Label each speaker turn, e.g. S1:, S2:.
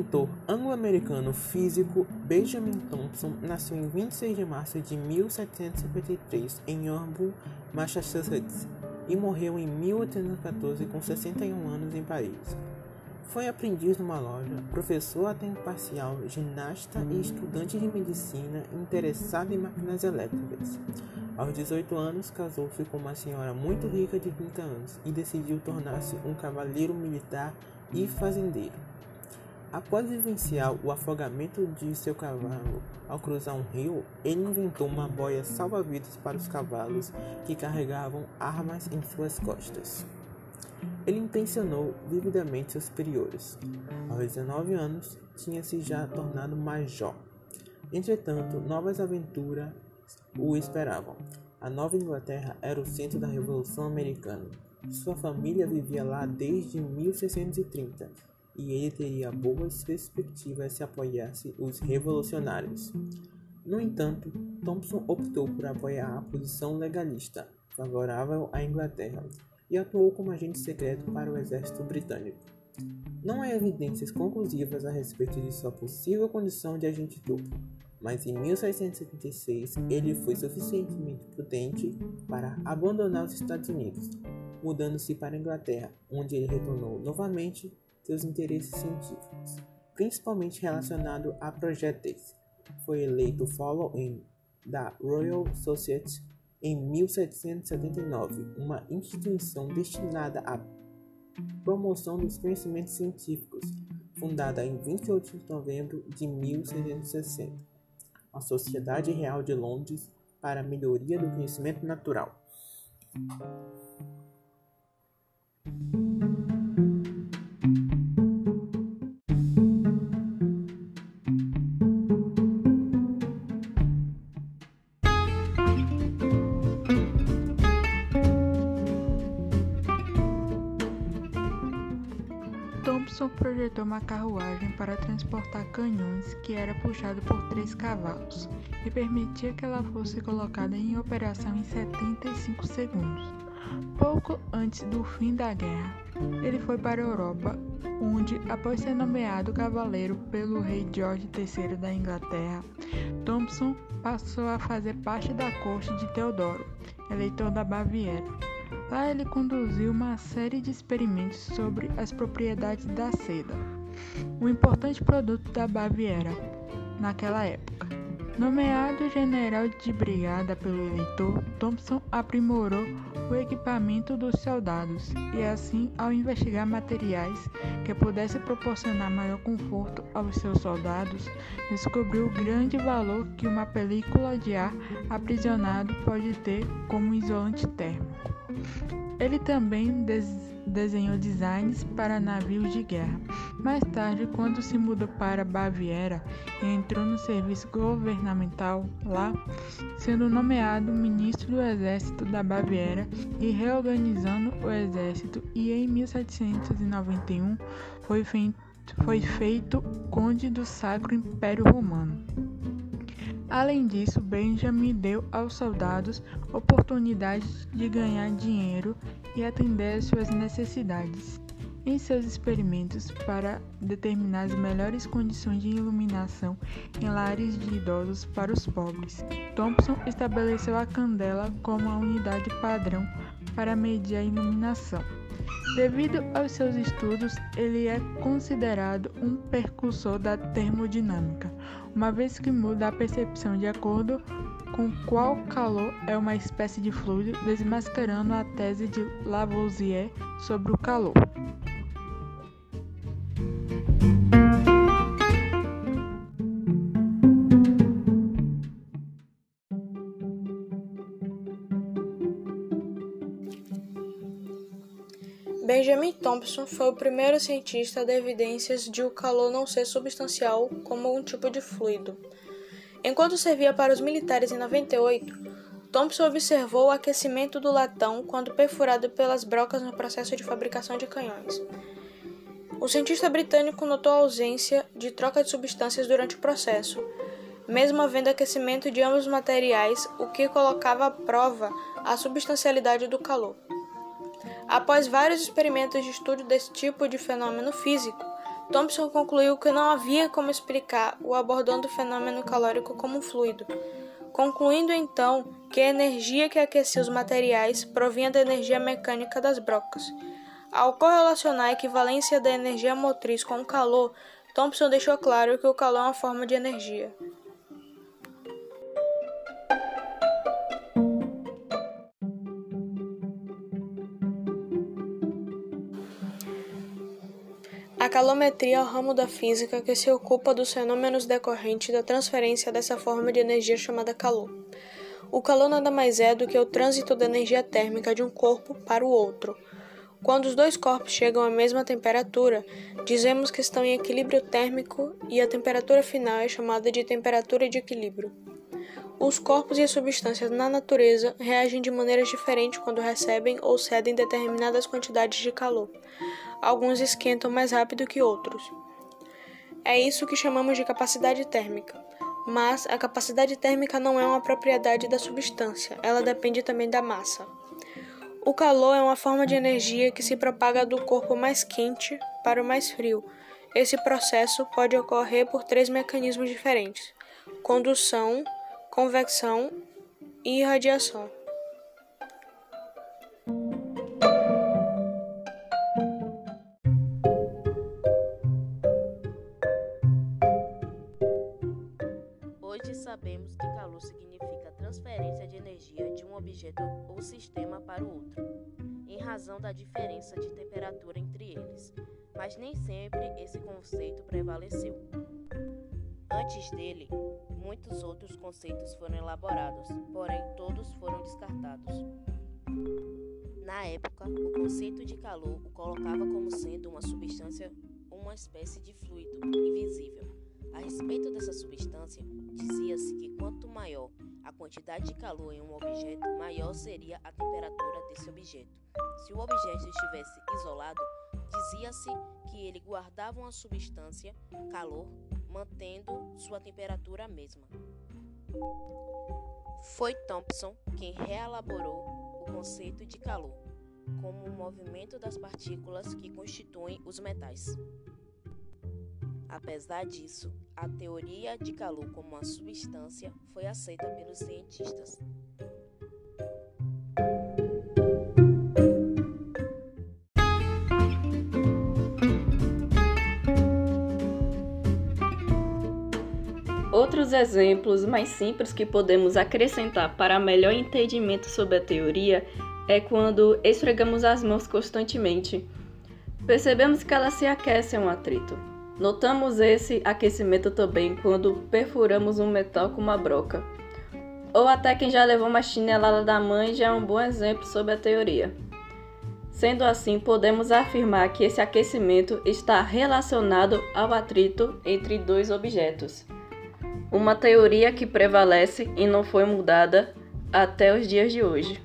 S1: inventor anglo-americano físico Benjamin Thompson nasceu em 26 de março de 1753 em Auburn, Massachusetts, e morreu em 1814 com 61 anos em Paris. Foi aprendiz numa loja, professor a tempo parcial, ginasta e estudante de medicina interessado em máquinas elétricas. Aos 18 anos, casou-se com uma senhora muito rica de 30 anos e decidiu tornar-se um cavaleiro militar e fazendeiro. Após vivenciar o afogamento de seu cavalo ao cruzar um rio, ele inventou uma boia salva-vidas para os cavalos que carregavam armas em suas costas. Ele impressionou vividamente seus superiores. Aos 19 anos, tinha-se já tornado major. Entretanto, novas aventuras o esperavam. A Nova Inglaterra era o centro da Revolução Americana. Sua família vivia lá desde 1630 e ele teria boas perspectivas se apoiasse os revolucionários. No entanto, Thompson optou por apoiar a posição legalista, favorável à Inglaterra, e atuou como agente secreto para o exército britânico. Não há evidências conclusivas a respeito de sua possível condição de agente duplo, mas em 1676 ele foi suficientemente prudente para abandonar os Estados Unidos, mudando-se para a Inglaterra, onde ele retornou novamente seus interesses científicos, principalmente relacionado a projéteis. Foi eleito Fellow da Royal Society em 1779, uma instituição destinada à promoção dos conhecimentos científicos, fundada em 28 de novembro de 1660. A Sociedade Real de Londres para a Melhoria do Conhecimento Natural.
S2: Uma carruagem para transportar canhões que era puxado por três cavalos e permitia que ela fosse colocada em operação em 75 segundos. Pouco antes do fim da guerra, ele foi para a Europa, onde, após ser nomeado cavaleiro pelo rei George III da Inglaterra, Thompson passou a fazer parte da corte de Teodoro, eleitor da Baviera. Lá ele conduziu uma série de experimentos sobre as propriedades da seda, um importante produto da Baviera naquela época. Nomeado general de brigada pelo eleitor, Thompson aprimorou o equipamento dos soldados e, assim, ao investigar materiais que pudessem proporcionar maior conforto aos seus soldados, descobriu o grande valor que uma película de ar aprisionado pode ter como isolante térmico. Ele também des desenhou designs para navios de guerra. Mais tarde, quando se mudou para Baviera e entrou no serviço governamental lá, sendo nomeado ministro do exército da Baviera e reorganizando o exército, e em 1791 foi feito, foi feito conde do Sacro Império Romano. Além disso, Benjamin deu aos soldados oportunidades de ganhar dinheiro e atender suas necessidades. Em seus experimentos para determinar as melhores condições de iluminação em lares de idosos para os pobres, Thompson estabeleceu a candela como a unidade padrão para medir a iluminação. Devido aos seus estudos, ele é considerado um precursor da termodinâmica, uma vez que muda a percepção de acordo com qual calor é uma espécie de fluido, desmascarando a tese de Lavoisier sobre o calor.
S3: Benjamin Thompson foi o primeiro cientista a dar evidências de o calor não ser substancial como um tipo de fluido. Enquanto servia para os militares em 98, Thompson observou o aquecimento do latão quando perfurado pelas brocas no processo de fabricação de canhões. O cientista britânico notou a ausência de troca de substâncias durante o processo, mesmo havendo aquecimento de ambos os materiais, o que colocava à prova a substancialidade do calor. Após vários experimentos de estudo desse tipo de fenômeno físico, Thomson concluiu que não havia como explicar o abordando o fenômeno calórico como um fluido, concluindo então que a energia que aquecia os materiais provinha da energia mecânica das brocas. Ao correlacionar a equivalência da energia motriz com o calor, Thomson deixou claro que o calor é uma forma de energia. Calometria é o ramo da física que se ocupa dos fenômenos decorrentes da transferência dessa forma de energia chamada calor. O calor nada mais é do que o trânsito da energia térmica de um corpo para o outro. Quando os dois corpos chegam à mesma temperatura, dizemos que estão em equilíbrio térmico e a temperatura final é chamada de temperatura de equilíbrio. Os corpos e as substâncias na natureza reagem de maneiras diferentes quando recebem ou cedem determinadas quantidades de calor. Alguns esquentam mais rápido que outros. É isso que chamamos de capacidade térmica. Mas a capacidade térmica não é uma propriedade da substância, ela depende também da massa. O calor é uma forma de energia que se propaga do corpo mais quente para o mais frio. Esse processo pode ocorrer por três mecanismos diferentes: condução, convecção e irradiação.
S4: Sabemos que calor significa transferência de energia de um objeto ou sistema para o outro, em razão da diferença de temperatura entre eles, mas nem sempre esse conceito prevaleceu. Antes dele, muitos outros conceitos foram elaborados, porém todos foram descartados. Na época, o conceito de calor o colocava como sendo uma substância uma espécie de fluido invisível. A respeito dessa substância, dizia-se que quanto maior a quantidade de calor em um objeto, maior seria a temperatura desse objeto. Se o objeto estivesse isolado, dizia-se que ele guardava uma substância, calor, mantendo sua temperatura mesma. Foi Thomson quem reelaborou o conceito de calor como o movimento das partículas que constituem os metais. Apesar disso, a teoria de calor como uma substância foi aceita pelos cientistas.
S5: Outros exemplos mais simples que podemos acrescentar para melhor entendimento sobre a teoria é quando esfregamos as mãos constantemente. Percebemos que elas se aquecem um atrito. Notamos esse aquecimento também quando perfuramos um metal com uma broca. Ou até quem já levou uma chinelada da mãe já é um bom exemplo sobre a teoria. Sendo assim, podemos afirmar que esse aquecimento está relacionado ao atrito entre dois objetos. Uma teoria que prevalece e não foi mudada até os dias de hoje.